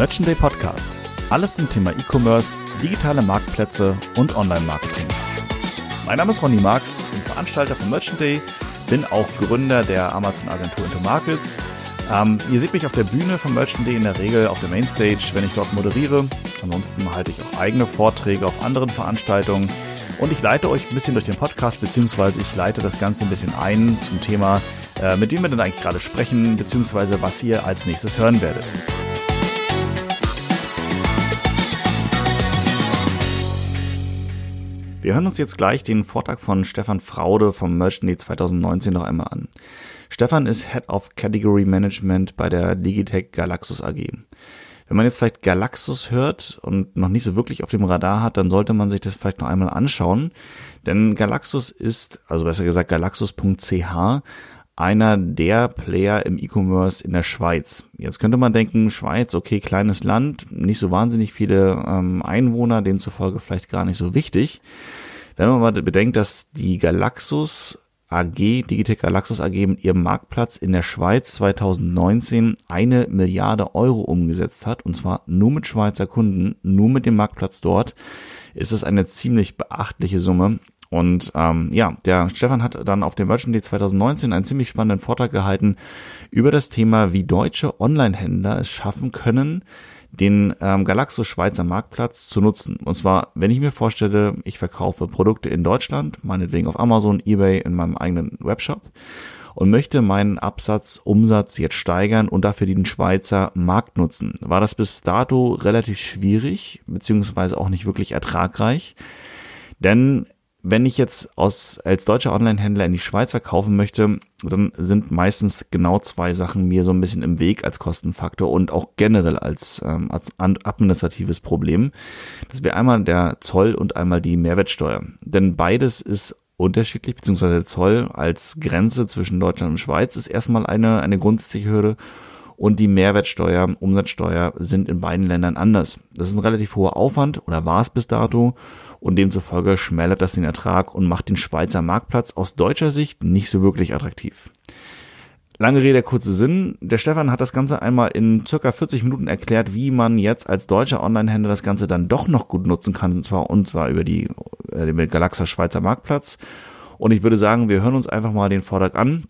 Merchant Day Podcast. Alles zum Thema E-Commerce, digitale Marktplätze und Online-Marketing. Mein Name ist Ronny Marx, bin Veranstalter von Merchant Day, bin auch Gründer der Amazon-Agentur Into Markets. Ähm, ihr seht mich auf der Bühne von Merchant Day in der Regel auf der Mainstage, wenn ich dort moderiere. Ansonsten halte ich auch eigene Vorträge auf anderen Veranstaltungen. Und ich leite euch ein bisschen durch den Podcast, beziehungsweise ich leite das Ganze ein bisschen ein zum Thema, äh, mit dem wir denn eigentlich gerade sprechen, beziehungsweise was ihr als nächstes hören werdet. Wir hören uns jetzt gleich den Vortrag von Stefan Fraude vom Merchant Day 2019 noch einmal an. Stefan ist Head of Category Management bei der Digitech Galaxus AG. Wenn man jetzt vielleicht Galaxus hört und noch nicht so wirklich auf dem Radar hat, dann sollte man sich das vielleicht noch einmal anschauen. Denn Galaxus ist, also besser gesagt Galaxus.ch, einer der Player im E-Commerce in der Schweiz. Jetzt könnte man denken, Schweiz, okay, kleines Land, nicht so wahnsinnig viele ähm, Einwohner, demzufolge vielleicht gar nicht so wichtig. Wenn man mal bedenkt, dass die Galaxus AG, Digitech Galaxus AG mit ihrem Marktplatz in der Schweiz 2019 eine Milliarde Euro umgesetzt hat, und zwar nur mit Schweizer Kunden, nur mit dem Marktplatz dort, ist es eine ziemlich beachtliche Summe. Und ähm, ja, der Stefan hat dann auf dem Merchant Day 2019 einen ziemlich spannenden Vortrag gehalten über das Thema, wie deutsche Online-Händler es schaffen können, den ähm, Galaxo Schweizer Marktplatz zu nutzen. Und zwar, wenn ich mir vorstelle, ich verkaufe Produkte in Deutschland, meinetwegen auf Amazon, eBay, in meinem eigenen Webshop und möchte meinen Absatz, Umsatz jetzt steigern und dafür den Schweizer Markt nutzen. War das bis dato relativ schwierig, beziehungsweise auch nicht wirklich ertragreich. Denn wenn ich jetzt aus, als deutscher Online-Händler in die Schweiz verkaufen möchte, dann sind meistens genau zwei Sachen mir so ein bisschen im Weg als Kostenfaktor und auch generell als, ähm, als administratives Problem. Das wäre einmal der Zoll und einmal die Mehrwertsteuer. Denn beides ist unterschiedlich, beziehungsweise der Zoll als Grenze zwischen Deutschland und Schweiz ist erstmal eine, eine grundsätzliche Hürde und die Mehrwertsteuer, Umsatzsteuer sind in beiden Ländern anders. Das ist ein relativ hoher Aufwand oder war es bis dato und demzufolge schmälert das den Ertrag und macht den Schweizer Marktplatz aus deutscher Sicht nicht so wirklich attraktiv. Lange Rede, kurze Sinn. Der Stefan hat das Ganze einmal in circa 40 Minuten erklärt, wie man jetzt als deutscher Online-Händler das Ganze dann doch noch gut nutzen kann, und zwar, und zwar über die, äh, den Galaxa Schweizer Marktplatz. Und ich würde sagen, wir hören uns einfach mal den Vortrag an.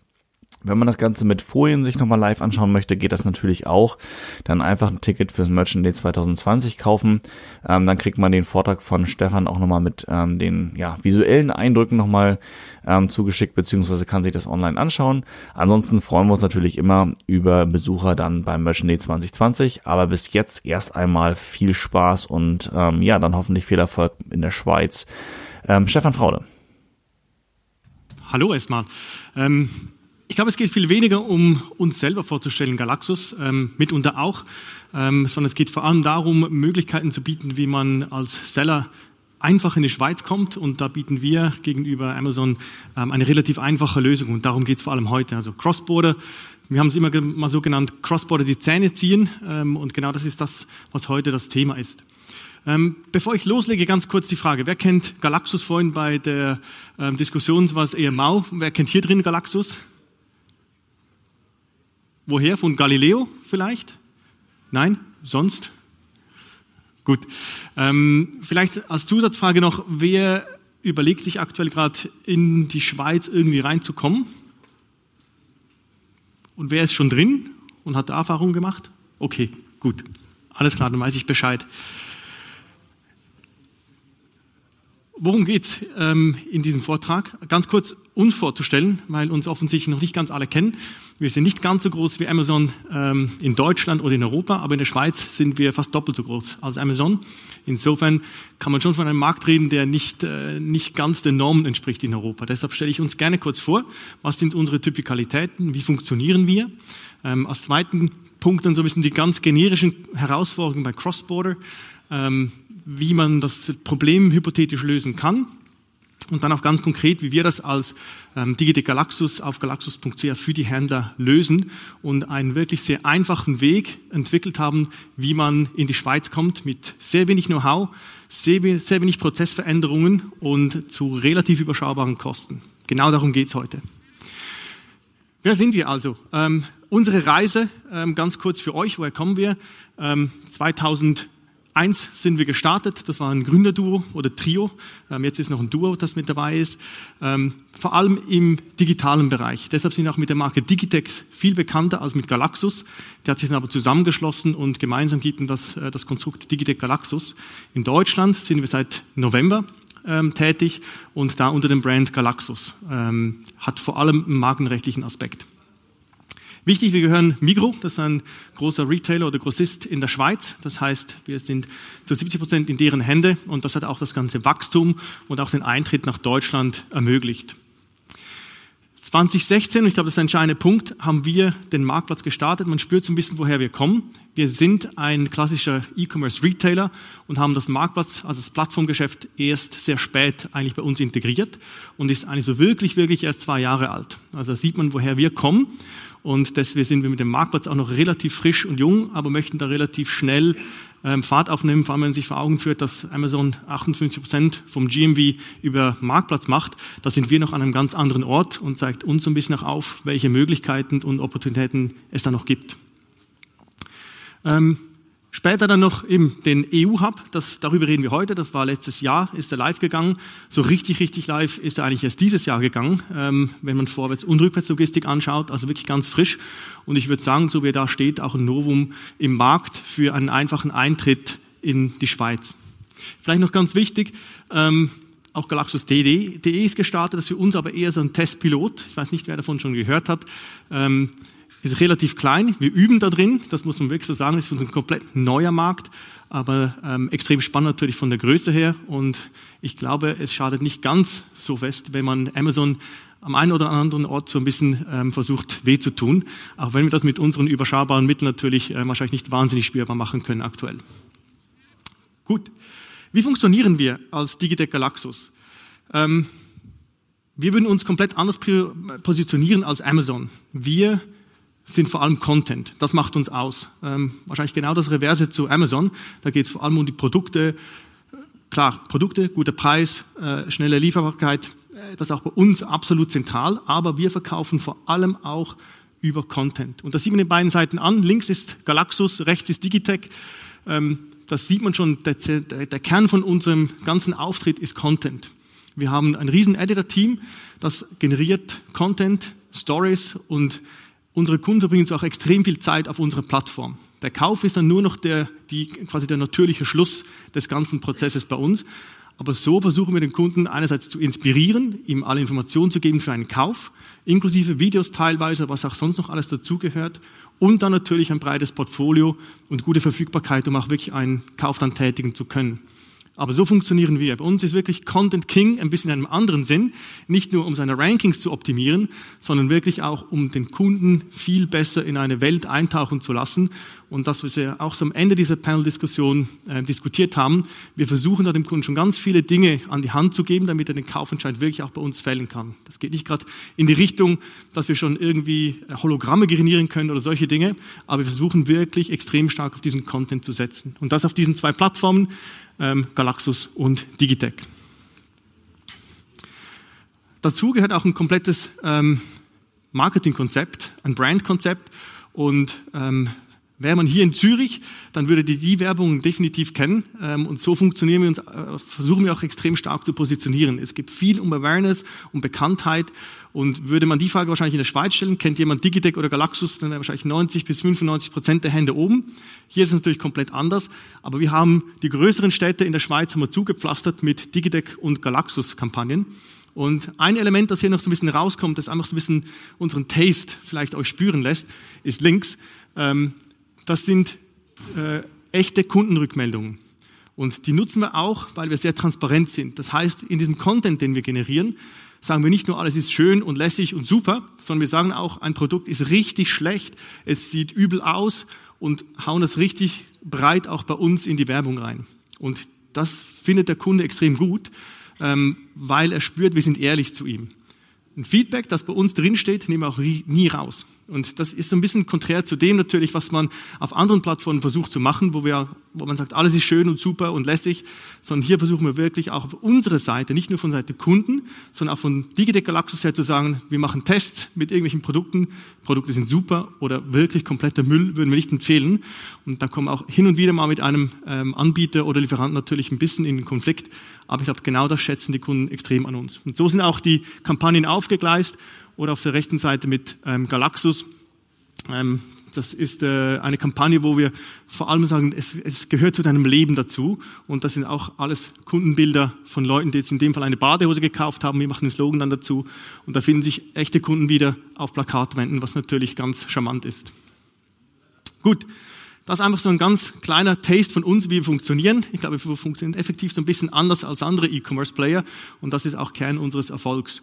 Wenn man das Ganze mit Folien sich nochmal live anschauen möchte, geht das natürlich auch. Dann einfach ein Ticket fürs Merchant Day 2020 kaufen. Ähm, dann kriegt man den Vortrag von Stefan auch nochmal mit ähm, den ja, visuellen Eindrücken nochmal ähm, zugeschickt, beziehungsweise kann sich das online anschauen. Ansonsten freuen wir uns natürlich immer über Besucher dann beim Merchant Day 2020. Aber bis jetzt erst einmal viel Spaß und ähm, ja, dann hoffentlich viel Erfolg in der Schweiz. Ähm, Stefan Fraude. Hallo erstmal. Ähm ich glaube, es geht viel weniger um uns selber vorzustellen, Galaxus, ähm, mitunter auch, ähm, sondern es geht vor allem darum, Möglichkeiten zu bieten, wie man als Seller einfach in die Schweiz kommt. Und da bieten wir gegenüber Amazon ähm, eine relativ einfache Lösung. Und darum geht es vor allem heute. Also Cross-Border, wir haben es immer mal so genannt, Cross-Border die Zähne ziehen. Ähm, und genau das ist das, was heute das Thema ist. Ähm, bevor ich loslege, ganz kurz die Frage, wer kennt Galaxus vorhin bei der ähm, Diskussion, was eher mau, wer kennt hier drin Galaxus? Woher? Von Galileo vielleicht? Nein? Sonst? Gut. Ähm, vielleicht als Zusatzfrage noch, wer überlegt sich aktuell gerade in die Schweiz irgendwie reinzukommen? Und wer ist schon drin und hat Erfahrung gemacht? Okay, gut. Alles klar, dann weiß ich Bescheid. Worum geht's ähm, in diesem Vortrag? Ganz kurz uns vorzustellen, weil uns offensichtlich noch nicht ganz alle kennen. Wir sind nicht ganz so groß wie Amazon ähm, in Deutschland oder in Europa, aber in der Schweiz sind wir fast doppelt so groß als Amazon. Insofern kann man schon von einem Markt reden, der nicht, äh, nicht ganz den Normen entspricht in Europa. Deshalb stelle ich uns gerne kurz vor, was sind unsere Typikalitäten, wie funktionieren wir. Ähm, als zweiten Punkt dann so ein bisschen die ganz generischen Herausforderungen bei Cross-Border. Ähm, wie man das Problem hypothetisch lösen kann und dann auch ganz konkret, wie wir das als ähm, Digite Galaxus auf galaxus.ch für die Händler lösen und einen wirklich sehr einfachen Weg entwickelt haben, wie man in die Schweiz kommt mit sehr wenig Know-how, sehr, sehr wenig Prozessveränderungen und zu relativ überschaubaren Kosten. Genau darum geht's heute. Wer sind wir also? Ähm, unsere Reise, ähm, ganz kurz für euch, woher kommen wir? Ähm, 2000 Eins sind wir gestartet, das war ein Gründerduo oder Trio. Ähm, jetzt ist noch ein Duo, das mit dabei ist. Ähm, vor allem im digitalen Bereich. Deshalb sind wir auch mit der Marke Digitex viel bekannter als mit Galaxus. Der hat sich dann aber zusammengeschlossen und gemeinsam gibt das, äh, das Konstrukt Digitec Galaxus. In Deutschland sind wir seit November ähm, tätig und da unter dem Brand Galaxus. Hat vor allem einen markenrechtlichen Aspekt. Wichtig, wir gehören Migro, das ist ein großer Retailer oder Grossist in der Schweiz. Das heißt, wir sind zu 70 Prozent in deren Hände und das hat auch das ganze Wachstum und auch den Eintritt nach Deutschland ermöglicht. 2016, und ich glaube, das ist ein entscheidender Punkt, haben wir den Marktplatz gestartet. Man spürt so ein bisschen, woher wir kommen. Wir sind ein klassischer E-Commerce-Retailer und haben das Marktplatz, also das Plattformgeschäft, erst sehr spät eigentlich bei uns integriert und ist eigentlich so wirklich, wirklich erst zwei Jahre alt. Also da sieht man, woher wir kommen. Und deswegen sind wir mit dem Marktplatz auch noch relativ frisch und jung, aber möchten da relativ schnell ähm, Fahrt aufnehmen, vor allem wenn man sich vor Augen führt, dass Amazon 58 Prozent vom GMV über Marktplatz macht. Da sind wir noch an einem ganz anderen Ort und zeigt uns so ein bisschen auch auf, welche Möglichkeiten und Opportunitäten es da noch gibt. Ähm, Später dann noch eben den EU-Hub, das, darüber reden wir heute, das war letztes Jahr, ist er live gegangen. So richtig, richtig live ist er eigentlich erst dieses Jahr gegangen, ähm, wenn man Vorwärts- und Rückwärtslogistik anschaut, also wirklich ganz frisch. Und ich würde sagen, so wie er da steht, auch ein Novum im Markt für einen einfachen Eintritt in die Schweiz. Vielleicht noch ganz wichtig, ähm, auch Galaxus.de ist gestartet, das ist für uns aber eher so ein Testpilot. Ich weiß nicht, wer davon schon gehört hat. Ähm, ist relativ klein. Wir üben da drin, das muss man wirklich so sagen, das ist für uns ein komplett neuer Markt, aber ähm, extrem spannend natürlich von der Größe her. Und ich glaube, es schadet nicht ganz so fest, wenn man Amazon am einen oder anderen Ort so ein bisschen ähm, versucht, weh zu tun, auch wenn wir das mit unseren überschaubaren Mitteln natürlich äh, wahrscheinlich nicht wahnsinnig spürbar machen können aktuell. Gut, wie funktionieren wir als Digitec Galaxus? Ähm, wir würden uns komplett anders positionieren als Amazon. Wir sind vor allem Content. Das macht uns aus. Ähm, wahrscheinlich genau das Reverse zu Amazon. Da geht es vor allem um die Produkte. Klar, Produkte, guter Preis, äh, schnelle Lieferbarkeit. Äh, das ist auch bei uns absolut zentral. Aber wir verkaufen vor allem auch über Content. Und das sieht man den beiden Seiten an. Links ist Galaxus, rechts ist Digitech. Ähm, das sieht man schon. Der, der, der Kern von unserem ganzen Auftritt ist Content. Wir haben ein riesen Editor-Team, das generiert Content, Stories und unsere Kunden verbringen so auch extrem viel Zeit auf unserer Plattform. Der Kauf ist dann nur noch der, die, quasi der natürliche Schluss des ganzen Prozesses bei uns. Aber so versuchen wir den Kunden einerseits zu inspirieren, ihm alle Informationen zu geben für einen Kauf, inklusive Videos teilweise, was auch sonst noch alles dazugehört. Und dann natürlich ein breites Portfolio und gute Verfügbarkeit, um auch wirklich einen Kauf dann tätigen zu können. Aber so funktionieren wir. Bei uns ist wirklich Content King ein bisschen in einem anderen Sinn. Nicht nur um seine Rankings zu optimieren, sondern wirklich auch um den Kunden viel besser in eine Welt eintauchen zu lassen. Und das, was wir auch am Ende dieser Panel-Diskussion äh, diskutiert haben, wir versuchen da dem Kunden schon ganz viele Dinge an die Hand zu geben, damit er den Kaufentscheid wirklich auch bei uns fällen kann. Das geht nicht gerade in die Richtung, dass wir schon irgendwie Hologramme generieren können oder solche Dinge, aber wir versuchen wirklich extrem stark auf diesen Content zu setzen. Und das auf diesen zwei Plattformen ähm, Galaxus und Digitec. Dazu gehört auch ein komplettes ähm, Marketingkonzept, ein Brandkonzept und ähm, Wäre man hier in Zürich, dann würde die die Werbung definitiv kennen. Ähm, und so funktionieren wir uns, äh, versuchen wir auch extrem stark zu positionieren. Es gibt viel um Awareness, um Bekanntheit. Und würde man die Frage wahrscheinlich in der Schweiz stellen, kennt jemand Digitec oder Galaxus, dann wäre wahrscheinlich 90 bis 95 Prozent der Hände oben. Hier ist es natürlich komplett anders. Aber wir haben die größeren Städte in der Schweiz haben wir zugepflastert mit Digitec und Galaxus Kampagnen. Und ein Element, das hier noch so ein bisschen rauskommt, das einfach so ein bisschen unseren Taste vielleicht euch spüren lässt, ist links. Ähm, das sind äh, echte Kundenrückmeldungen. Und die nutzen wir auch, weil wir sehr transparent sind. Das heißt, in diesem Content, den wir generieren, sagen wir nicht nur, alles ist schön und lässig und super, sondern wir sagen auch, ein Produkt ist richtig schlecht, es sieht übel aus und hauen das richtig breit auch bei uns in die Werbung rein. Und das findet der Kunde extrem gut, ähm, weil er spürt, wir sind ehrlich zu ihm. Ein Feedback, das bei uns drinsteht, nehmen wir auch nie raus. Und das ist so ein bisschen konträr zu dem natürlich, was man auf anderen Plattformen versucht zu machen, wo wir, wo man sagt, alles ist schön und super und lässig, sondern hier versuchen wir wirklich auch auf unserer Seite, nicht nur von Seite Kunden, sondern auch von Digitec Galaxus her zu sagen, wir machen Tests mit irgendwelchen Produkten, Produkte sind super oder wirklich kompletter Müll würden wir nicht empfehlen. Und da kommen auch hin und wieder mal mit einem ähm, Anbieter oder Lieferanten natürlich ein bisschen in Konflikt, aber ich glaube, genau das schätzen die Kunden extrem an uns. Und so sind auch die Kampagnen aufgegleist oder auf der rechten Seite mit ähm, Galaxus. Ähm, das ist äh, eine Kampagne, wo wir vor allem sagen, es, es gehört zu deinem Leben dazu. Und das sind auch alles Kundenbilder von Leuten, die jetzt in dem Fall eine Badehose gekauft haben. Wir machen den Slogan dann dazu. Und da finden sich echte Kunden wieder auf Plakatwänden, was natürlich ganz charmant ist. Gut. Das ist einfach so ein ganz kleiner Taste von uns, wie wir funktionieren. Ich glaube, wir funktionieren effektiv so ein bisschen anders als andere E-Commerce-Player und das ist auch Kern unseres Erfolgs.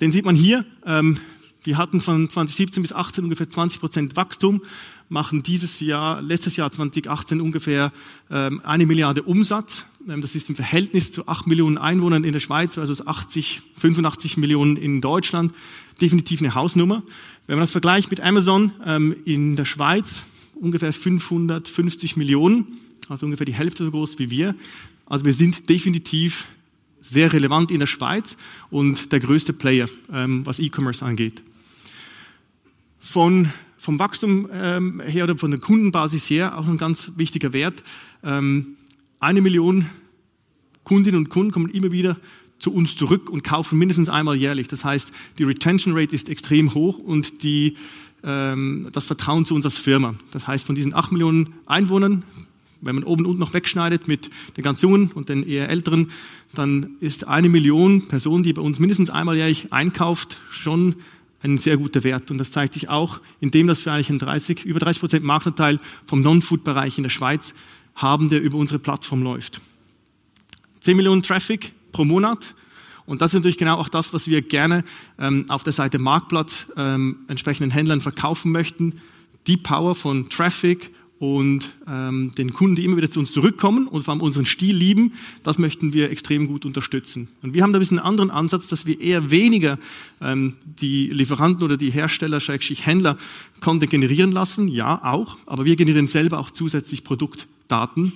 Den sieht man hier. Ähm, wir hatten von 2017 bis 2018 ungefähr 20 Prozent Wachstum, machen dieses Jahr, letztes Jahr 2018 ungefähr ähm, eine Milliarde Umsatz. Ähm, das ist im Verhältnis zu 8 Millionen Einwohnern in der Schweiz, also 80, 85 Millionen in Deutschland, definitiv eine Hausnummer. Wenn man das vergleicht mit Amazon in der Schweiz, ungefähr 550 Millionen, also ungefähr die Hälfte so groß wie wir. Also wir sind definitiv sehr relevant in der Schweiz und der größte Player, ähm, was E-Commerce angeht. Von, vom Wachstum ähm, her oder von der Kundenbasis her auch ein ganz wichtiger Wert. Ähm, eine Million Kundinnen und Kunden kommen immer wieder zu uns zurück und kaufen mindestens einmal jährlich. Das heißt, die Retention Rate ist extrem hoch und die, ähm, das Vertrauen zu uns als Firma. Das heißt, von diesen acht Millionen Einwohnern wenn man oben und unten noch wegschneidet mit den ganz Jungen und den eher Älteren, dann ist eine Million Personen, die bei uns mindestens einmal jährlich einkauft, schon ein sehr guter Wert. Und das zeigt sich auch, indem dass wir eigentlich einen 30, über 30 Prozent Marktanteil vom Non-Food-Bereich in der Schweiz haben, der über unsere Plattform läuft. 10 Millionen Traffic pro Monat. Und das ist natürlich genau auch das, was wir gerne ähm, auf der Seite Marktplatz ähm, entsprechenden Händlern verkaufen möchten. Die Power von Traffic und ähm, den Kunden, die immer wieder zu uns zurückkommen und vor allem unseren Stil lieben, das möchten wir extrem gut unterstützen. Und wir haben da ein bisschen einen anderen Ansatz, dass wir eher weniger ähm, die Lieferanten oder die Hersteller, Händler, Content generieren lassen, ja auch, aber wir generieren selber auch zusätzlich Produktdaten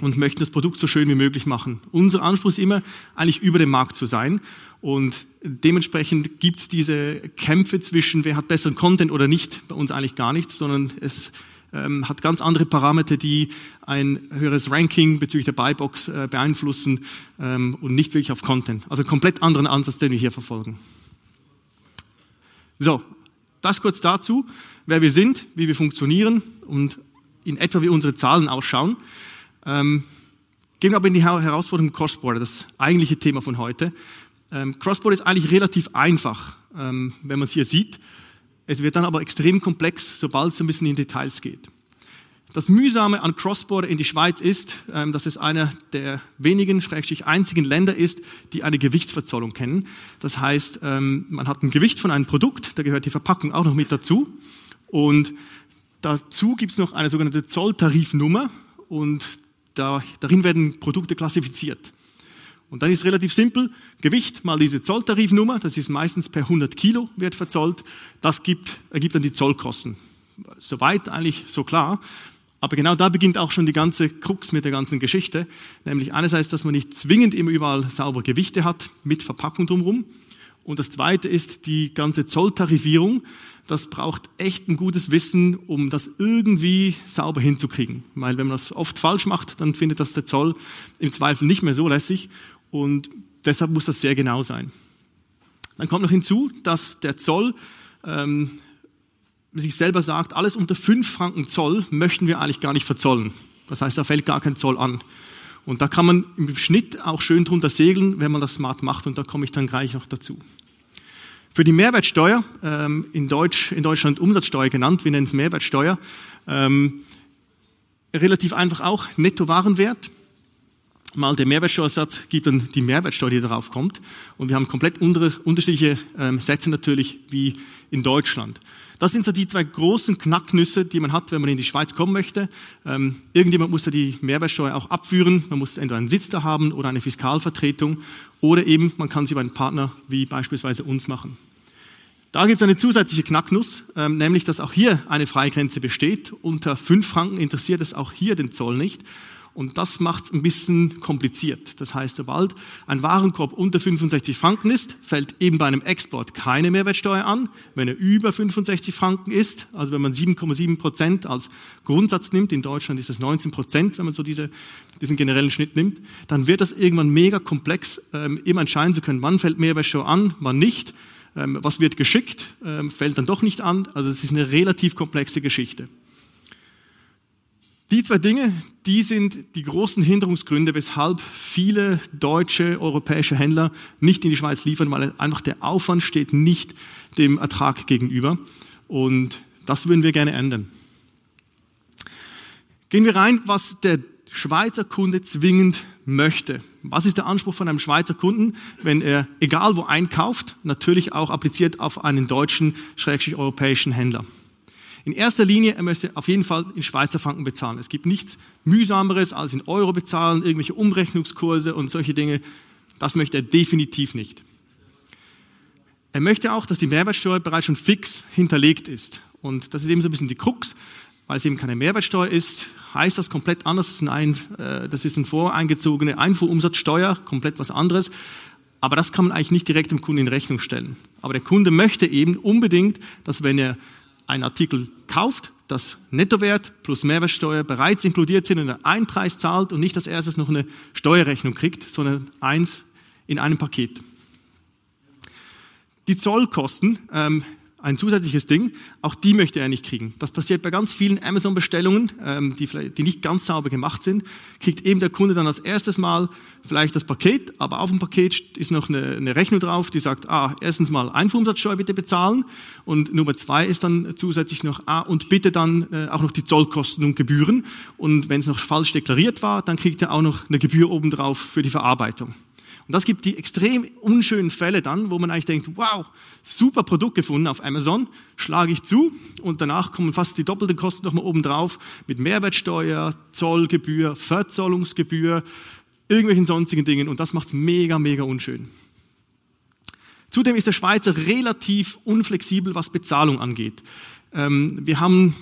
und möchten das Produkt so schön wie möglich machen. Unser Anspruch ist immer, eigentlich über dem Markt zu sein und dementsprechend gibt es diese Kämpfe zwischen, wer hat besseren Content oder nicht, bei uns eigentlich gar nicht, sondern es ähm, hat ganz andere Parameter, die ein höheres Ranking bezüglich der Buybox äh, beeinflussen ähm, und nicht wirklich auf Content. Also komplett anderen Ansatz, den wir hier verfolgen. So, das kurz dazu, wer wir sind, wie wir funktionieren und in etwa wie unsere Zahlen ausschauen. Ähm, gehen wir aber in die Herausforderung Crossborder, das eigentliche Thema von heute. Ähm, Crossborder ist eigentlich relativ einfach, ähm, wenn man es hier sieht. Es wird dann aber extrem komplex, sobald es ein bisschen in Details geht. Das Mühsame an Crossborder in die Schweiz ist, ähm, dass es einer der wenigen, schrägstrich einzigen Länder ist, die eine Gewichtsverzollung kennen. Das heißt, ähm, man hat ein Gewicht von einem Produkt, da gehört die Verpackung auch noch mit dazu. Und dazu gibt es noch eine sogenannte Zolltarifnummer und da, darin werden Produkte klassifiziert. Und dann ist relativ simpel, Gewicht mal diese Zolltarifnummer, das ist meistens per 100 Kilo wird verzollt, das gibt, ergibt dann die Zollkosten. Soweit eigentlich so klar. Aber genau da beginnt auch schon die ganze Krux mit der ganzen Geschichte. Nämlich einerseits, dass man nicht zwingend immer überall sauber Gewichte hat mit Verpackung drumherum. Und das zweite ist die ganze Zolltarifierung. Das braucht echt ein gutes Wissen, um das irgendwie sauber hinzukriegen. Weil wenn man das oft falsch macht, dann findet das der Zoll im Zweifel nicht mehr so lässig. Und deshalb muss das sehr genau sein. Dann kommt noch hinzu, dass der Zoll ähm, sich selber sagt, alles unter fünf Franken Zoll möchten wir eigentlich gar nicht verzollen. Das heißt, da fällt gar kein Zoll an. Und da kann man im Schnitt auch schön drunter segeln, wenn man das smart macht. Und da komme ich dann gleich noch dazu. Für die Mehrwertsteuer, ähm, in, Deutsch, in Deutschland Umsatzsteuer genannt, wir nennen es Mehrwertsteuer, ähm, relativ einfach auch Nettowarenwert mal der Mehrwertsteuersatz gibt dann die Mehrwertsteuer, die darauf kommt. Und wir haben komplett unterschiedliche ähm, Sätze natürlich wie in Deutschland. Das sind so die zwei großen Knacknüsse, die man hat, wenn man in die Schweiz kommen möchte. Ähm, irgendjemand muss ja die Mehrwertsteuer auch abführen. Man muss entweder einen Sitz da haben oder eine Fiskalvertretung. Oder eben, man kann sie über einen Partner wie beispielsweise uns machen. Da gibt es eine zusätzliche Knacknuss, ähm, nämlich dass auch hier eine Freigrenze besteht. Unter 5 Franken interessiert es auch hier den Zoll nicht. Und das macht es ein bisschen kompliziert. Das heißt, sobald ein Warenkorb unter 65 Franken ist, fällt eben bei einem Export keine Mehrwertsteuer an. Wenn er über 65 Franken ist, also wenn man 7,7 Prozent als Grundsatz nimmt, in Deutschland ist es 19 Prozent, wenn man so diese, diesen generellen Schnitt nimmt, dann wird das irgendwann mega komplex, ähm, immer entscheiden zu können, wann fällt Mehrwertsteuer an, wann nicht, ähm, was wird geschickt, ähm, fällt dann doch nicht an. Also es ist eine relativ komplexe Geschichte. Die zwei Dinge, die sind die großen Hinderungsgründe, weshalb viele deutsche, europäische Händler nicht in die Schweiz liefern, weil einfach der Aufwand steht nicht dem Ertrag gegenüber. Und das würden wir gerne ändern. Gehen wir rein, was der Schweizer Kunde zwingend möchte. Was ist der Anspruch von einem Schweizer Kunden, wenn er egal wo einkauft, natürlich auch appliziert auf einen deutschen, schrägstrich europäischen Händler? In erster Linie, er möchte auf jeden Fall in Schweizer Franken bezahlen. Es gibt nichts mühsameres als in Euro bezahlen, irgendwelche Umrechnungskurse und solche Dinge. Das möchte er definitiv nicht. Er möchte auch, dass die Mehrwertsteuer bereits schon fix hinterlegt ist. Und das ist eben so ein bisschen die Krux. Weil es eben keine Mehrwertsteuer ist, heißt das komplett anders. Das ist, äh, das ist eine voreingezogene Einfuhrumsatzsteuer, komplett was anderes. Aber das kann man eigentlich nicht direkt dem Kunden in Rechnung stellen. Aber der Kunde möchte eben unbedingt, dass wenn er einen Artikel kauft, das Nettowert plus Mehrwertsteuer bereits inkludiert sind und er einen Preis zahlt und nicht als erstes noch eine Steuerrechnung kriegt, sondern eins in einem Paket. Die Zollkosten, ähm, ein zusätzliches Ding, auch die möchte er nicht kriegen. Das passiert bei ganz vielen Amazon-Bestellungen, ähm, die, die nicht ganz sauber gemacht sind, kriegt eben der Kunde dann als erstes Mal vielleicht das Paket, aber auf dem Paket ist noch eine, eine Rechnung drauf, die sagt, ah, erstens mal Einfuhrumsatzsteuer bitte bezahlen und Nummer zwei ist dann zusätzlich noch, ah, und bitte dann äh, auch noch die Zollkosten und Gebühren und wenn es noch falsch deklariert war, dann kriegt er auch noch eine Gebühr obendrauf für die Verarbeitung. Und das gibt die extrem unschönen Fälle dann, wo man eigentlich denkt, wow, super Produkt gefunden auf Amazon, schlage ich zu und danach kommen fast die doppelte Kosten nochmal oben drauf mit Mehrwertsteuer, Zollgebühr, Verzollungsgebühr, irgendwelchen sonstigen Dingen und das macht es mega, mega unschön. Zudem ist der Schweizer relativ unflexibel, was Bezahlung angeht. Ähm, wir haben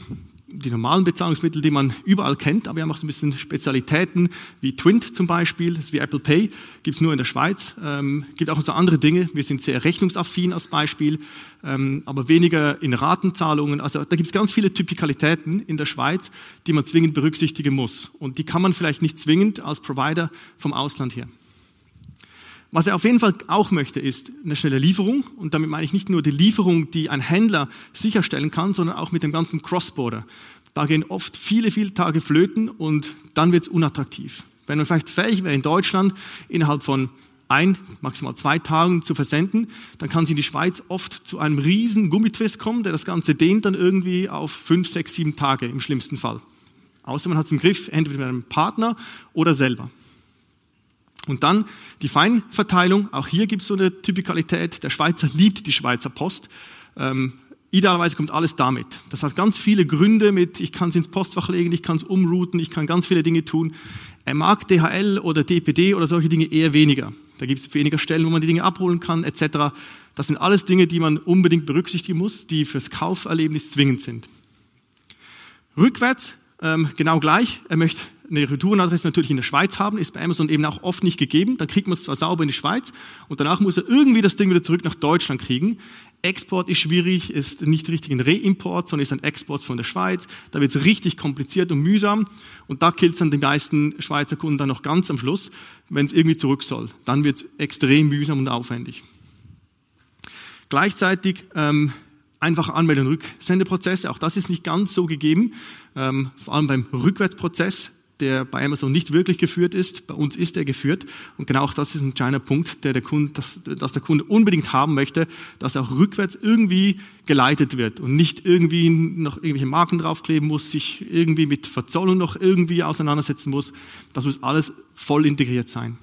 die normalen Bezahlungsmittel, die man überall kennt, aber wir haben auch so ein bisschen Spezialitäten, wie Twint zum Beispiel, wie Apple Pay, gibt's nur in der Schweiz. Ähm, gibt auch so andere Dinge. Wir sind sehr rechnungsaffin als Beispiel, ähm, aber weniger in Ratenzahlungen. Also da gibt's ganz viele Typikalitäten in der Schweiz, die man zwingend berücksichtigen muss. Und die kann man vielleicht nicht zwingend als Provider vom Ausland her. Was er auf jeden Fall auch möchte, ist eine schnelle Lieferung. Und damit meine ich nicht nur die Lieferung, die ein Händler sicherstellen kann, sondern auch mit dem ganzen Cross-Border. Da gehen oft viele, viele Tage flöten und dann wird es unattraktiv. Wenn man vielleicht fähig wäre, in Deutschland innerhalb von ein, maximal zwei Tagen zu versenden, dann kann sie in die Schweiz oft zu einem riesen Gummitwist kommen, der das Ganze dehnt dann irgendwie auf fünf, sechs, sieben Tage im schlimmsten Fall. Außer man hat es im Griff, entweder mit einem Partner oder selber. Und dann die Feinverteilung. Auch hier gibt es so eine Typikalität. Der Schweizer liebt die Schweizer Post. Ähm, idealerweise kommt alles damit. Das hat ganz viele Gründe mit, ich kann es ins Postfach legen, ich kann es umrouten, ich kann ganz viele Dinge tun. Er mag DHL oder DPD oder solche Dinge eher weniger. Da gibt es weniger Stellen, wo man die Dinge abholen kann, etc. Das sind alles Dinge, die man unbedingt berücksichtigen muss, die fürs Kauferlebnis zwingend sind. Rückwärts ähm, genau gleich. Er möchte eine Retourenadresse natürlich in der Schweiz haben, ist bei Amazon eben auch oft nicht gegeben. Dann kriegt man es zwar sauber in die Schweiz und danach muss er irgendwie das Ding wieder zurück nach Deutschland kriegen. Export ist schwierig, ist nicht richtig ein Reimport, sondern ist ein Export von der Schweiz. Da wird es richtig kompliziert und mühsam und da killt es dann den meisten Schweizer Kunden dann noch ganz am Schluss, wenn es irgendwie zurück soll. Dann wird es extrem mühsam und aufwendig. Gleichzeitig ähm, einfache Anmeldung- und Rücksendeprozesse, auch das ist nicht ganz so gegeben, ähm, vor allem beim Rückwärtsprozess der bei Amazon nicht wirklich geführt ist. Bei uns ist er geführt. Und genau auch das ist ein kleiner Punkt, der der Kunde, dass, dass der Kunde unbedingt haben möchte, dass er auch rückwärts irgendwie geleitet wird und nicht irgendwie noch irgendwelche Marken draufkleben muss, sich irgendwie mit Verzollung noch irgendwie auseinandersetzen muss. Das muss alles voll integriert sein.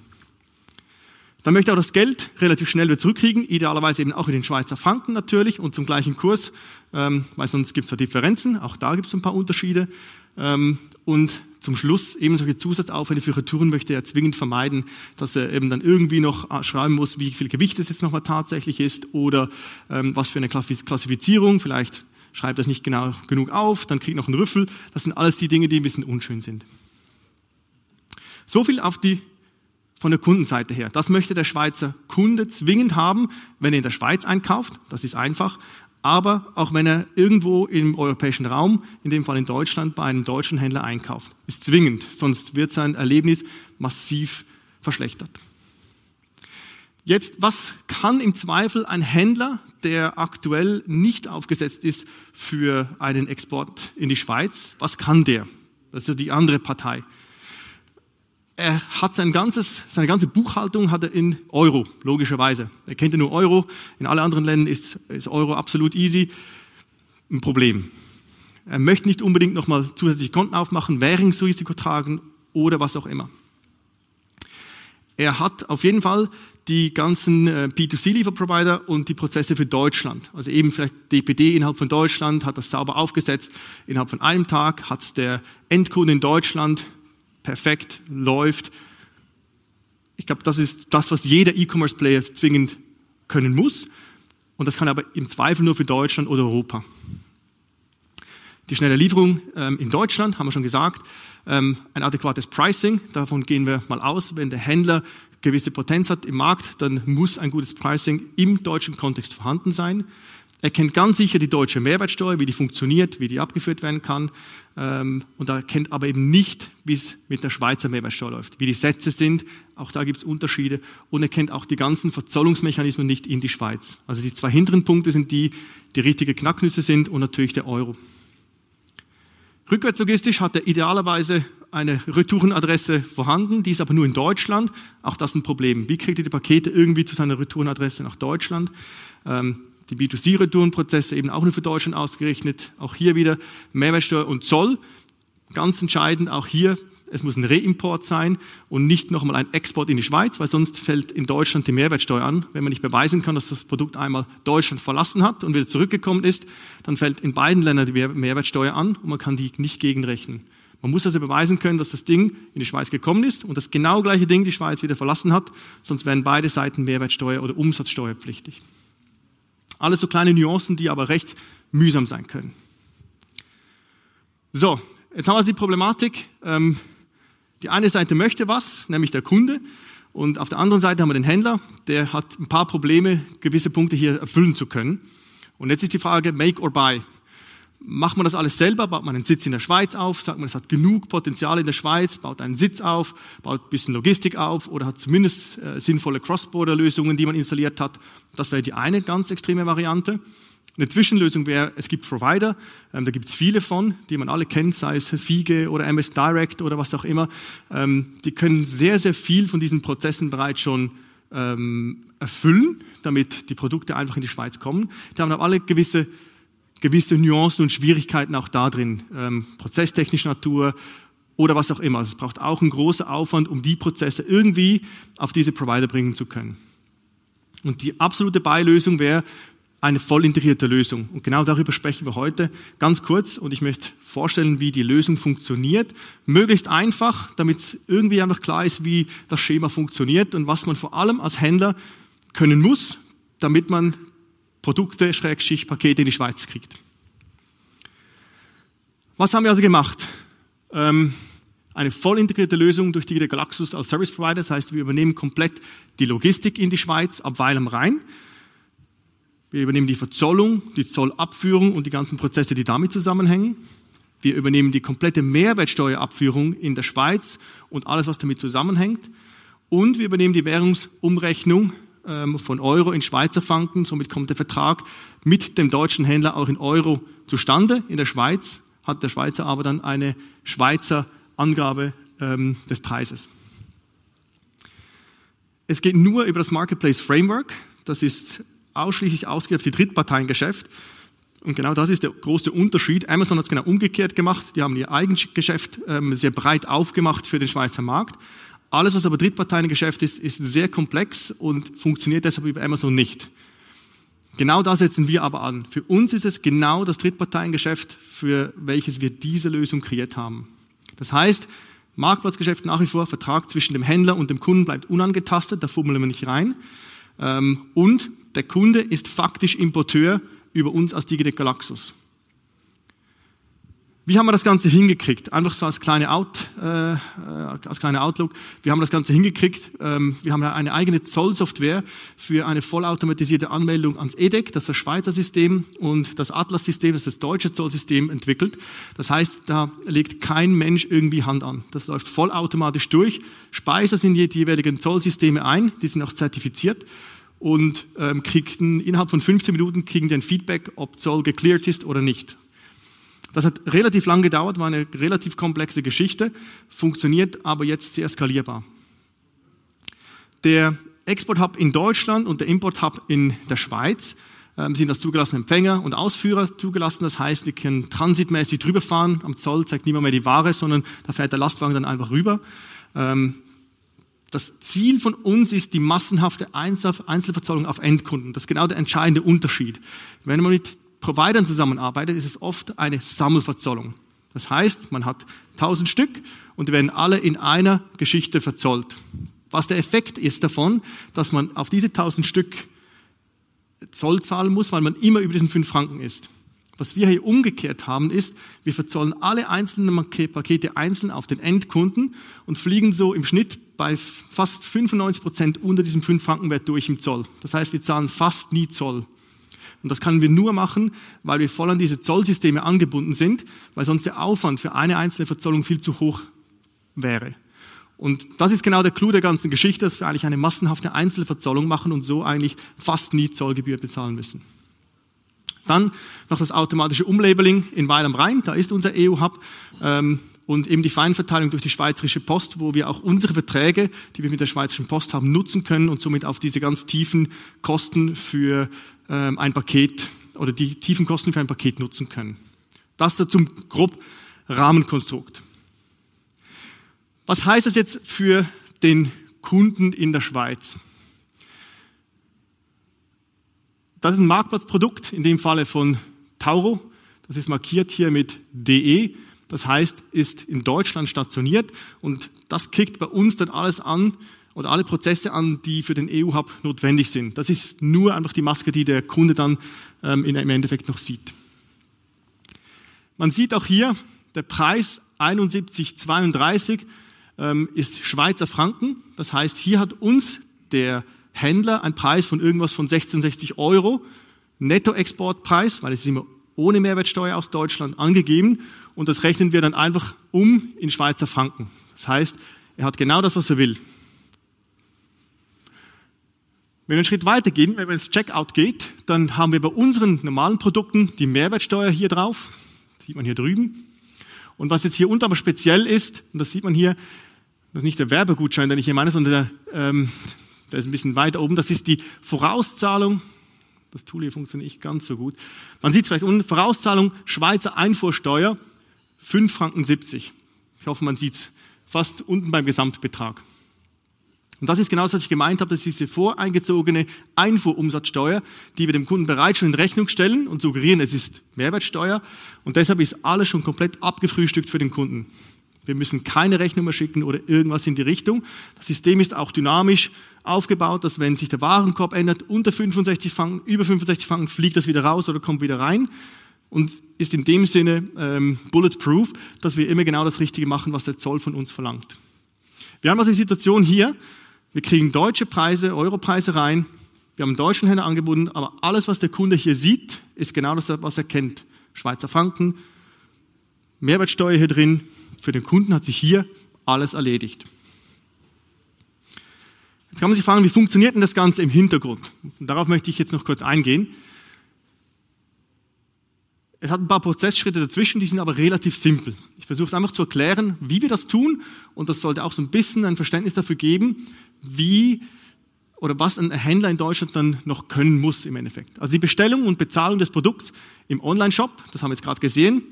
Dann möchte er auch das Geld relativ schnell wieder zurückkriegen, idealerweise eben auch in den Schweizer Franken natürlich und zum gleichen Kurs, ähm, weil sonst gibt es da Differenzen, auch da gibt es ein paar Unterschiede. Ähm, und zum Schluss eben solche Zusatzaufwände für Retouren möchte er zwingend vermeiden, dass er eben dann irgendwie noch schreiben muss, wie viel Gewicht es jetzt nochmal tatsächlich ist oder ähm, was für eine Klassifizierung. Vielleicht schreibt das nicht genau genug auf, dann kriegt noch einen Rüffel. Das sind alles die Dinge, die ein bisschen unschön sind. So viel auf die von der Kundenseite her. Das möchte der Schweizer Kunde zwingend haben, wenn er in der Schweiz einkauft. Das ist einfach. Aber auch wenn er irgendwo im europäischen Raum, in dem Fall in Deutschland, bei einem deutschen Händler einkauft. Ist zwingend. Sonst wird sein Erlebnis massiv verschlechtert. Jetzt, was kann im Zweifel ein Händler, der aktuell nicht aufgesetzt ist für einen Export in die Schweiz, was kann der? Das ist die andere Partei er hat sein ganzes, seine ganze Buchhaltung hat er in Euro, logischerweise. Er kennt ja nur Euro. In allen anderen Ländern ist, ist Euro absolut easy. Ein Problem. Er möchte nicht unbedingt nochmal zusätzliche Konten aufmachen, Währungsrisiko tragen oder was auch immer. Er hat auf jeden Fall die ganzen äh, B2C-Lieferprovider und die Prozesse für Deutschland. Also eben vielleicht DPD innerhalb von Deutschland, hat das sauber aufgesetzt. Innerhalb von einem Tag hat der Endkunde in Deutschland perfekt läuft. Ich glaube, das ist das, was jeder E-Commerce-Player zwingend können muss. Und das kann aber im Zweifel nur für Deutschland oder Europa. Die schnelle Lieferung ähm, in Deutschland, haben wir schon gesagt, ähm, ein adäquates Pricing, davon gehen wir mal aus. Wenn der Händler gewisse Potenz hat im Markt, dann muss ein gutes Pricing im deutschen Kontext vorhanden sein. Er kennt ganz sicher die deutsche Mehrwertsteuer, wie die funktioniert, wie die abgeführt werden kann. Ähm, und er kennt aber eben nicht, wie es mit der Schweizer Mehrwertsteuer läuft, wie die Sätze sind. Auch da gibt es Unterschiede. Und er kennt auch die ganzen Verzollungsmechanismen nicht in die Schweiz. Also die zwei hinteren Punkte sind die, die richtige Knacknüsse sind und natürlich der Euro. Rückwärtslogistisch hat er idealerweise eine Retourenadresse vorhanden, die ist aber nur in Deutschland. Auch das ist ein Problem. Wie kriegt er die Pakete irgendwie zu seiner Retourenadresse nach Deutschland? Ähm, die B2C-Retourenprozesse eben auch nur für Deutschland ausgerechnet. Auch hier wieder Mehrwertsteuer und Zoll. Ganz entscheidend auch hier, es muss ein Reimport sein und nicht nochmal ein Export in die Schweiz, weil sonst fällt in Deutschland die Mehrwertsteuer an. Wenn man nicht beweisen kann, dass das Produkt einmal Deutschland verlassen hat und wieder zurückgekommen ist, dann fällt in beiden Ländern die Mehrwertsteuer an und man kann die nicht gegenrechnen. Man muss also beweisen können, dass das Ding in die Schweiz gekommen ist und das genau gleiche Ding die Schweiz wieder verlassen hat, sonst wären beide Seiten Mehrwertsteuer oder Umsatzsteuerpflichtig. Alles so kleine Nuancen, die aber recht mühsam sein können. So, jetzt haben wir die Problematik. Ähm, die eine Seite möchte was, nämlich der Kunde. Und auf der anderen Seite haben wir den Händler, der hat ein paar Probleme, gewisse Punkte hier erfüllen zu können. Und jetzt ist die Frage, make or buy. Macht man das alles selber? Baut man einen Sitz in der Schweiz auf? Sagt man, es hat genug Potenzial in der Schweiz? Baut einen Sitz auf? Baut ein bisschen Logistik auf? Oder hat zumindest äh, sinnvolle Cross-Border-Lösungen, die man installiert hat? Das wäre die eine ganz extreme Variante. Eine Zwischenlösung wäre, es gibt Provider, ähm, da gibt es viele von, die man alle kennt, sei es Fige oder MS Direct oder was auch immer. Ähm, die können sehr, sehr viel von diesen Prozessen bereits schon ähm, erfüllen, damit die Produkte einfach in die Schweiz kommen. Die haben aber alle gewisse gewisse Nuancen und Schwierigkeiten auch da drin, ähm, prozesstechnischer Natur oder was auch immer. Also es braucht auch einen großen Aufwand, um die Prozesse irgendwie auf diese Provider bringen zu können. Und die absolute Beilösung wäre eine voll integrierte Lösung. Und genau darüber sprechen wir heute ganz kurz. Und ich möchte vorstellen, wie die Lösung funktioniert. Möglichst einfach, damit irgendwie einfach klar ist, wie das Schema funktioniert und was man vor allem als Händler können muss, damit man Produkte, Schrägschicht, Pakete in die Schweiz kriegt. Was haben wir also gemacht? Ähm, eine voll integrierte Lösung durch die Galaxus als Service Provider. Das heißt, wir übernehmen komplett die Logistik in die Schweiz ab Weil am Rhein. Wir übernehmen die Verzollung, die Zollabführung und die ganzen Prozesse, die damit zusammenhängen. Wir übernehmen die komplette Mehrwertsteuerabführung in der Schweiz und alles, was damit zusammenhängt. Und wir übernehmen die Währungsumrechnung von Euro in Schweizer Franken. Somit kommt der Vertrag mit dem deutschen Händler auch in Euro zustande. In der Schweiz hat der Schweizer aber dann eine Schweizer Angabe ähm, des Preises. Es geht nur über das Marketplace Framework. Das ist ausschließlich ausgerichtet auf die Drittparteiengeschäft. Und genau das ist der große Unterschied. Amazon hat es genau umgekehrt gemacht. Die haben ihr Eigengeschäft ähm, sehr breit aufgemacht für den Schweizer Markt. Alles, was aber Drittparteiengeschäft ist, ist sehr komplex und funktioniert deshalb über Amazon nicht. Genau da setzen wir aber an. Für uns ist es genau das Drittparteiengeschäft, für welches wir diese Lösung kreiert haben. Das heißt, Marktplatzgeschäft nach wie vor, Vertrag zwischen dem Händler und dem Kunden bleibt unangetastet, da fummeln wir nicht rein. Ähm, und der Kunde ist faktisch Importeur über uns als Digitec Galaxus. Wie haben wir das Ganze hingekriegt? Einfach so als kleine, Out, äh, als kleine Outlook. Wir haben das Ganze hingekriegt. Ähm, wir haben eine eigene Zollsoftware für eine vollautomatisierte Anmeldung ans EDEC, das ist das Schweizer System, und das Atlas-System, das ist das deutsche Zollsystem, entwickelt. Das heißt, da legt kein Mensch irgendwie Hand an. Das läuft vollautomatisch durch. Speicher sind die jeweiligen Zollsysteme ein, die sind auch zertifiziert und ähm, kriegen innerhalb von 15 Minuten kriegen die ein Feedback, ob Zoll geklärt ist oder nicht. Das hat relativ lang gedauert, war eine relativ komplexe Geschichte, funktioniert aber jetzt sehr skalierbar. Der Export-Hub in Deutschland und der Import-Hub in der Schweiz ähm, sind als zugelassene Empfänger und Ausführer zugelassen. Das heißt, wir können transitmäßig drüber fahren. Am Zoll zeigt niemand mehr die Ware, sondern da fährt der Lastwagen dann einfach rüber. Ähm, das Ziel von uns ist die massenhafte Einzelverzollung auf Endkunden. Das ist genau der entscheidende Unterschied. Wenn man mit Providern zusammenarbeitet, ist es oft eine Sammelverzollung. Das heißt, man hat tausend Stück und die werden alle in einer Geschichte verzollt. Was der Effekt ist davon, dass man auf diese tausend Stück Zoll zahlen muss, weil man immer über diesen fünf Franken ist. Was wir hier umgekehrt haben, ist, wir verzollen alle einzelnen Pakete einzeln auf den Endkunden und fliegen so im Schnitt bei fast 95 Prozent unter diesem 5 Frankenwert durch im Zoll. Das heißt, wir zahlen fast nie Zoll. Und das können wir nur machen, weil wir voll an diese Zollsysteme angebunden sind, weil sonst der Aufwand für eine einzelne Verzollung viel zu hoch wäre. Und das ist genau der Clou der ganzen Geschichte, dass wir eigentlich eine massenhafte Einzelverzollung machen und so eigentlich fast nie Zollgebühr bezahlen müssen. Dann noch das automatische Umlabeling in Weil am Rhein, da ist unser EU-Hub. Ähm, und eben die Feinverteilung durch die Schweizerische Post, wo wir auch unsere Verträge, die wir mit der Schweizerischen Post haben, nutzen können und somit auf diese ganz tiefen Kosten für ein Paket oder die tiefen Kosten für ein Paket nutzen können. Das da zum grob Rahmenkonstrukt. Was heißt das jetzt für den Kunden in der Schweiz? Das ist ein Marktplatzprodukt, in dem Falle von Tauro. Das ist markiert hier mit DE. Das heißt, ist in Deutschland stationiert und das kickt bei uns dann alles an oder alle Prozesse an, die für den EU-Hub notwendig sind. Das ist nur einfach die Maske, die der Kunde dann ähm, im Endeffekt noch sieht. Man sieht auch hier, der Preis 71,32 ähm, ist Schweizer Franken. Das heißt, hier hat uns der Händler einen Preis von irgendwas von 66 Euro Nettoexportpreis, weil es ist immer ohne Mehrwertsteuer aus Deutschland angegeben und das rechnen wir dann einfach um in Schweizer Franken. Das heißt, er hat genau das, was er will. Wenn wir einen Schritt weiter gehen, wenn man ins Checkout geht, dann haben wir bei unseren normalen Produkten die Mehrwertsteuer hier drauf. Das sieht man hier drüben. Und was jetzt hier unten aber speziell ist, und das sieht man hier, das ist nicht der Werbegutschein, den ich hier meine, sondern der, ähm, der ist ein bisschen weiter oben, das ist die Vorauszahlung das Tool hier funktioniert nicht ganz so gut. Man sieht vielleicht unten, Vorauszahlung Schweizer Einfuhrsteuer, 5 Franken 70. Ich hoffe, man sieht es fast unten beim Gesamtbetrag. Und das ist genau das, was ich gemeint habe, das ist diese voreingezogene Einfuhrumsatzsteuer, die wir dem Kunden bereits schon in Rechnung stellen und suggerieren, es ist Mehrwertsteuer. Und deshalb ist alles schon komplett abgefrühstückt für den Kunden. Wir müssen keine Rechnung mehr schicken oder irgendwas in die Richtung. Das System ist auch dynamisch aufgebaut, dass wenn sich der Warenkorb ändert, unter 65 Franken, über 65 Franken, fliegt das wieder raus oder kommt wieder rein und ist in dem Sinne ähm, bulletproof, dass wir immer genau das Richtige machen, was der Zoll von uns verlangt. Wir haben also die Situation hier, wir kriegen deutsche Preise, Europreise rein, wir haben einen deutschen Händler angebunden, aber alles, was der Kunde hier sieht, ist genau das, was er kennt. Schweizer Franken, Mehrwertsteuer hier drin, für den Kunden hat sich hier alles erledigt. Jetzt kann man sich fragen, wie funktioniert denn das Ganze im Hintergrund? Und darauf möchte ich jetzt noch kurz eingehen. Es hat ein paar Prozessschritte dazwischen, die sind aber relativ simpel. Ich versuche es einfach zu erklären, wie wir das tun und das sollte auch so ein bisschen ein Verständnis dafür geben, wie oder was ein Händler in Deutschland dann noch können muss im Endeffekt. Also die Bestellung und Bezahlung des Produkts im Online-Shop, das haben wir jetzt gerade gesehen,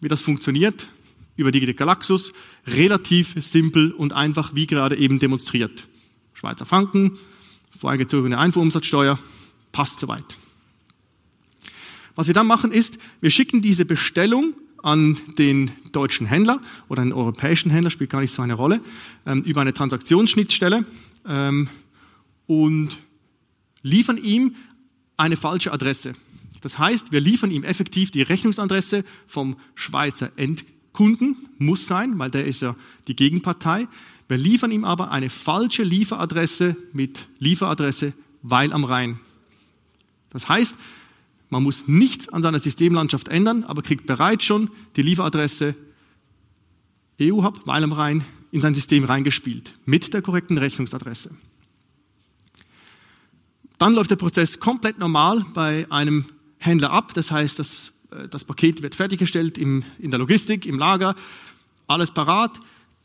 wie das funktioniert, über Digitec Galaxus, relativ simpel und einfach, wie gerade eben demonstriert. Schweizer Franken, vorgezogene Einfuhrumsatzsteuer, passt soweit. Was wir dann machen ist, wir schicken diese Bestellung an den deutschen Händler oder einen europäischen Händler, spielt gar nicht so eine Rolle, ähm, über eine Transaktionsschnittstelle ähm, und liefern ihm eine falsche Adresse. Das heißt, wir liefern ihm effektiv die Rechnungsadresse vom Schweizer Endkunden, muss sein, weil der ist ja die Gegenpartei. Wir liefern ihm aber eine falsche Lieferadresse mit Lieferadresse Weil am Rhein. Das heißt, man muss nichts an seiner Systemlandschaft ändern, aber kriegt bereits schon die Lieferadresse EU-Hub Weil am Rhein in sein System reingespielt mit der korrekten Rechnungsadresse. Dann läuft der Prozess komplett normal bei einem Händler ab. Das heißt, das, äh, das Paket wird fertiggestellt im, in der Logistik, im Lager, alles parat.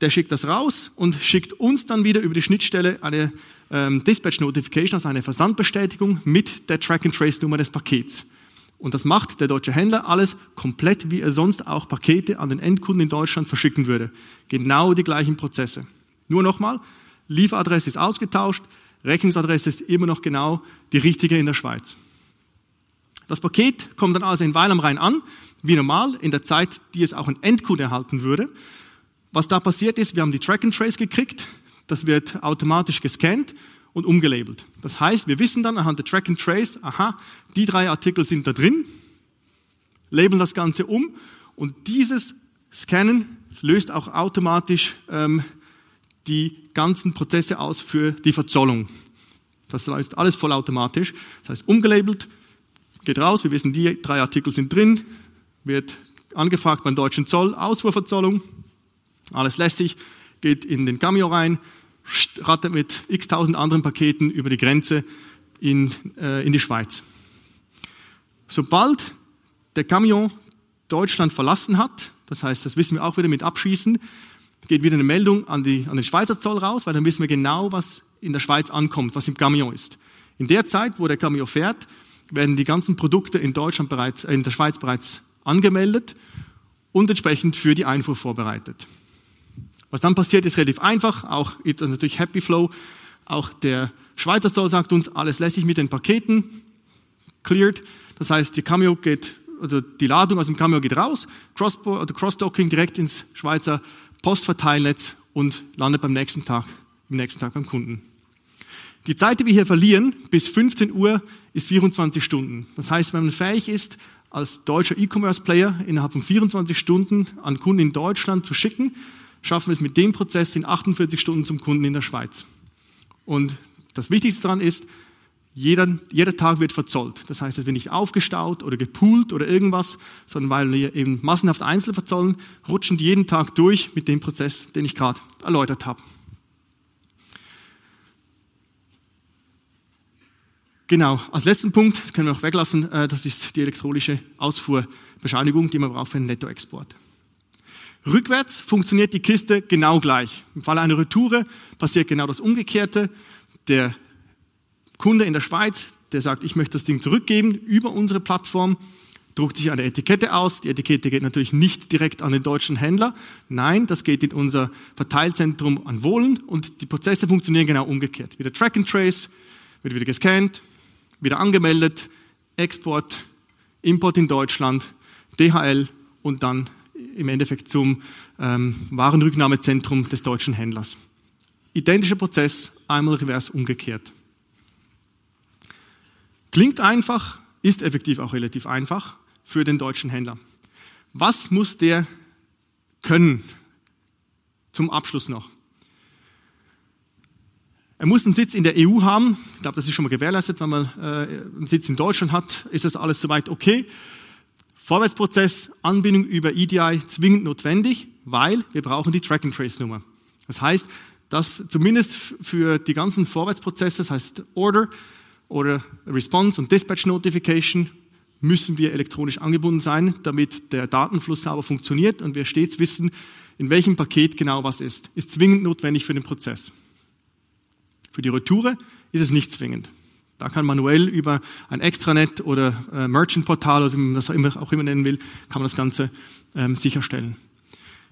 Der schickt das raus und schickt uns dann wieder über die Schnittstelle eine ähm, Dispatch Notification, also eine Versandbestätigung mit der Track-and-Trace-Nummer des Pakets. Und das macht der deutsche Händler alles komplett, wie er sonst auch Pakete an den Endkunden in Deutschland verschicken würde. Genau die gleichen Prozesse. Nur nochmal, Lieferadresse ist ausgetauscht, Rechnungsadresse ist immer noch genau die richtige in der Schweiz. Das Paket kommt dann also in Weil am Rhein an, wie normal, in der Zeit, die es auch ein Endkunde erhalten würde. Was da passiert ist, wir haben die Track and Trace gekriegt, das wird automatisch gescannt und umgelabelt. Das heißt, wir wissen dann anhand der Track and Trace, aha, die drei Artikel sind da drin, labeln das Ganze um und dieses Scannen löst auch automatisch ähm, die ganzen Prozesse aus für die Verzollung. Das läuft alles vollautomatisch. Das heißt, umgelabelt, geht raus, wir wissen, die drei Artikel sind drin, wird angefragt beim deutschen Zoll, Ausfuhrverzollung, alles lässig, geht in den Cameo rein, rattert mit x tausend anderen Paketen über die Grenze in, äh, in die Schweiz. Sobald der Camion Deutschland verlassen hat, das heißt, das wissen wir auch wieder mit Abschießen, geht wieder eine Meldung an, die, an den Schweizer Zoll raus, weil dann wissen wir genau, was in der Schweiz ankommt, was im Camion ist. In der Zeit, wo der Camion fährt, werden die ganzen Produkte in Deutschland bereits, in der Schweiz bereits angemeldet und entsprechend für die Einfuhr vorbereitet. Was dann passiert, ist relativ einfach, auch natürlich Happy Flow. Auch der Schweizer Zoll sagt uns, alles lässig mit den Paketen, cleared. Das heißt, die Cameo geht, oder die Ladung aus dem Cameo geht raus, Crossdocking direkt ins Schweizer Postverteilnetz und landet beim nächsten Tag, im nächsten Tag beim Kunden. Die Zeit, die wir hier verlieren, bis 15 Uhr, ist 24 Stunden. Das heißt, wenn man fähig ist, als deutscher E-Commerce-Player innerhalb von 24 Stunden an Kunden in Deutschland zu schicken, schaffen wir es mit dem Prozess in 48 Stunden zum Kunden in der Schweiz. Und das Wichtigste daran ist, jeder, jeder Tag wird verzollt. Das heißt, es wird nicht aufgestaut oder gepoolt oder irgendwas, sondern weil wir eben massenhaft einzeln verzollen, rutschen die jeden Tag durch mit dem Prozess, den ich gerade erläutert habe. Genau, als letzten Punkt, das können wir noch weglassen, äh, das ist die elektronische Ausfuhrbescheinigung, die man braucht für einen Nettoexport. Rückwärts funktioniert die Kiste genau gleich. Im Falle einer Retoure passiert genau das Umgekehrte. Der Kunde in der Schweiz, der sagt, ich möchte das Ding zurückgeben über unsere Plattform, druckt sich eine Etikette aus. Die Etikette geht natürlich nicht direkt an den deutschen Händler. Nein, das geht in unser Verteilzentrum an Wohlen und die Prozesse funktionieren genau umgekehrt. Wieder Track and Trace, wird wieder gescannt, wieder angemeldet, Export, Import in Deutschland, DHL und dann im Endeffekt zum ähm, Warenrücknahmezentrum des deutschen Händlers. Identischer Prozess, einmal revers umgekehrt. Klingt einfach, ist effektiv auch relativ einfach für den deutschen Händler. Was muss der können? Zum Abschluss noch. Er muss einen Sitz in der EU haben. Ich glaube, das ist schon mal gewährleistet. Wenn man äh, einen Sitz in Deutschland hat, ist das alles soweit okay. Vorwärtsprozess, Anbindung über EDI zwingend notwendig, weil wir brauchen die Track-and-Trace-Nummer. Das heißt, dass zumindest für die ganzen Vorwärtsprozesse, das heißt Order oder Response und Dispatch Notification, müssen wir elektronisch angebunden sein, damit der Datenfluss sauber funktioniert und wir stets wissen, in welchem Paket genau was ist. Ist zwingend notwendig für den Prozess. Für die Retoure ist es nicht zwingend. Da kann manuell über ein Extranet oder äh, Merchant-Portal oder wie man das auch immer, auch immer nennen will, kann man das Ganze ähm, sicherstellen.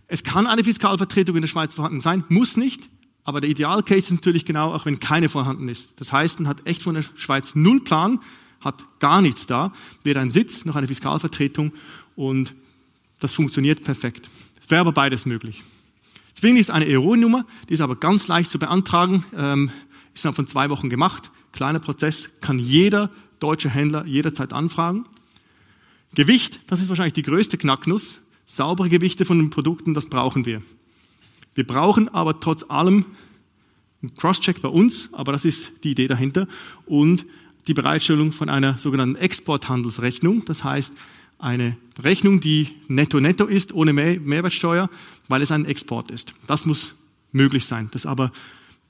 Es kann eine Fiskalvertretung in der Schweiz vorhanden sein, muss nicht, aber der Idealcase ist natürlich genau, auch wenn keine vorhanden ist. Das heißt, man hat echt von der Schweiz null Plan, hat gar nichts da, weder ein Sitz noch eine Fiskalvertretung und Das funktioniert perfekt. Es wäre aber beides möglich. Zwingli ist eine ERO-Nummer, die ist aber ganz leicht zu beantragen, ähm, ist dann von zwei Wochen gemacht. Kleiner Prozess, kann jeder deutsche Händler jederzeit anfragen. Gewicht, das ist wahrscheinlich die größte Knacknuss. Saubere Gewichte von den Produkten, das brauchen wir. Wir brauchen aber trotz allem einen Crosscheck bei uns, aber das ist die Idee dahinter, und die Bereitstellung von einer sogenannten Exporthandelsrechnung. Das heißt, eine Rechnung, die netto-netto ist, ohne Mehr Mehrwertsteuer, weil es ein Export ist. Das muss möglich sein. Das aber,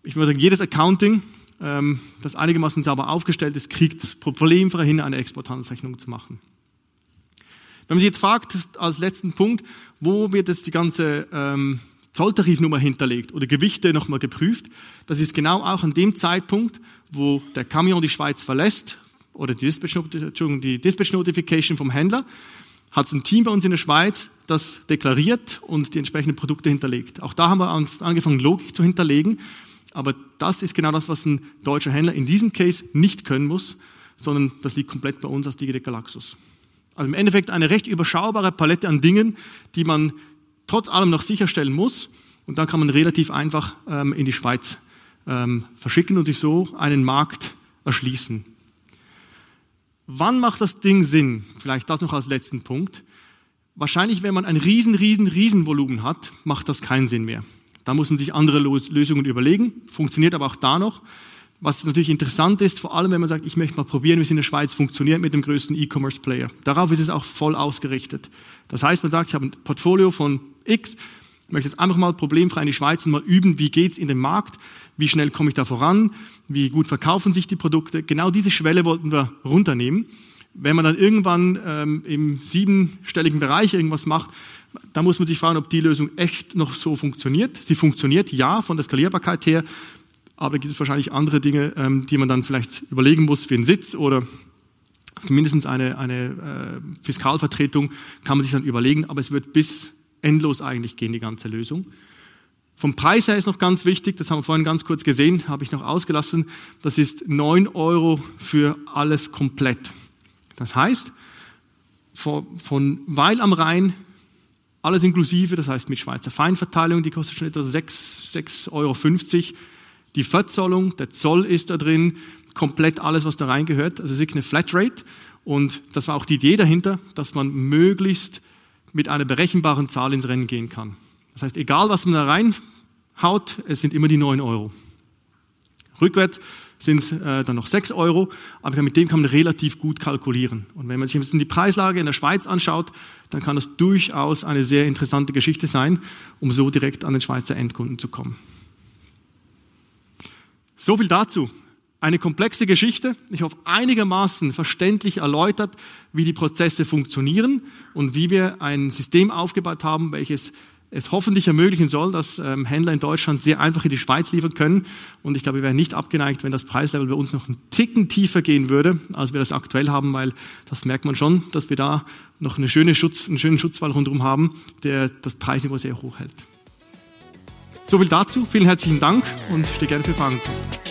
ich würde sagen, jedes Accounting, ähm, das einigermaßen sauber aufgestellt ist, kriegt problemfrei hin, eine Exporthandelsrechnung zu machen. Wenn man sich jetzt fragt, als letzten Punkt, wo wird jetzt die ganze ähm, Zolltarifnummer hinterlegt oder Gewichte nochmal geprüft, das ist genau auch an dem Zeitpunkt, wo der Camion die Schweiz verlässt, oder die Dispatch, die Dispatch Notification vom Händler, hat es ein Team bei uns in der Schweiz, das deklariert und die entsprechenden Produkte hinterlegt. Auch da haben wir angefangen, Logik zu hinterlegen. Aber das ist genau das, was ein deutscher Händler in diesem Case nicht können muss, sondern das liegt komplett bei uns als Digitec Galaxus. Also im Endeffekt eine recht überschaubare Palette an Dingen, die man trotz allem noch sicherstellen muss. Und dann kann man relativ einfach ähm, in die Schweiz ähm, verschicken und sich so einen Markt erschließen. Wann macht das Ding Sinn? Vielleicht das noch als letzten Punkt. Wahrscheinlich, wenn man ein riesen, riesen, riesen Volumen hat, macht das keinen Sinn mehr. Da muss man sich andere Lösungen überlegen, funktioniert aber auch da noch. Was natürlich interessant ist, vor allem wenn man sagt, ich möchte mal probieren, wie es in der Schweiz funktioniert mit dem größten E-Commerce-Player. Darauf ist es auch voll ausgerichtet. Das heißt, man sagt, ich habe ein Portfolio von X, ich möchte jetzt einfach mal problemfrei in die Schweiz und mal üben, wie geht's in den Markt, wie schnell komme ich da voran, wie gut verkaufen sich die Produkte. Genau diese Schwelle wollten wir runternehmen. Wenn man dann irgendwann ähm, im siebenstelligen Bereich irgendwas macht, dann muss man sich fragen, ob die Lösung echt noch so funktioniert. Sie funktioniert, ja, von der Skalierbarkeit her, aber da gibt es wahrscheinlich andere Dinge, ähm, die man dann vielleicht überlegen muss wie ein Sitz oder mindestens eine, eine äh, Fiskalvertretung kann man sich dann überlegen, aber es wird bis endlos eigentlich gehen, die ganze Lösung. Vom Preis her ist noch ganz wichtig, das haben wir vorhin ganz kurz gesehen, habe ich noch ausgelassen, das ist neun Euro für alles komplett. Das heißt, von Weil am Rhein, alles inklusive, das heißt mit Schweizer Feinverteilung, die kostet schon etwa 6,50 Euro. Die Verzollung, der Zoll ist da drin, komplett alles, was da reingehört. Also es ist eine Flatrate. Und das war auch die Idee dahinter, dass man möglichst mit einer berechenbaren Zahl ins Rennen gehen kann. Das heißt, egal was man da reinhaut, es sind immer die 9 Euro. Rückwärts sind es äh, dann noch 6 Euro, aber mit dem kann man relativ gut kalkulieren. Und wenn man sich jetzt die Preislage in der Schweiz anschaut, dann kann das durchaus eine sehr interessante Geschichte sein, um so direkt an den Schweizer Endkunden zu kommen. So viel dazu. Eine komplexe Geschichte. Ich hoffe, einigermaßen verständlich erläutert, wie die Prozesse funktionieren und wie wir ein System aufgebaut haben, welches es hoffentlich ermöglichen soll, dass ähm, Händler in Deutschland sehr einfach in die Schweiz liefern können. Und ich glaube, wir wären nicht abgeneigt, wenn das Preislevel bei uns noch einen Ticken tiefer gehen würde, als wir das aktuell haben, weil das merkt man schon, dass wir da noch eine schöne Schutz, einen schönen Schutzwall rundherum haben, der das Preisniveau sehr hoch hält. So viel dazu. Vielen herzlichen Dank und stehe gerne für Fragen zu.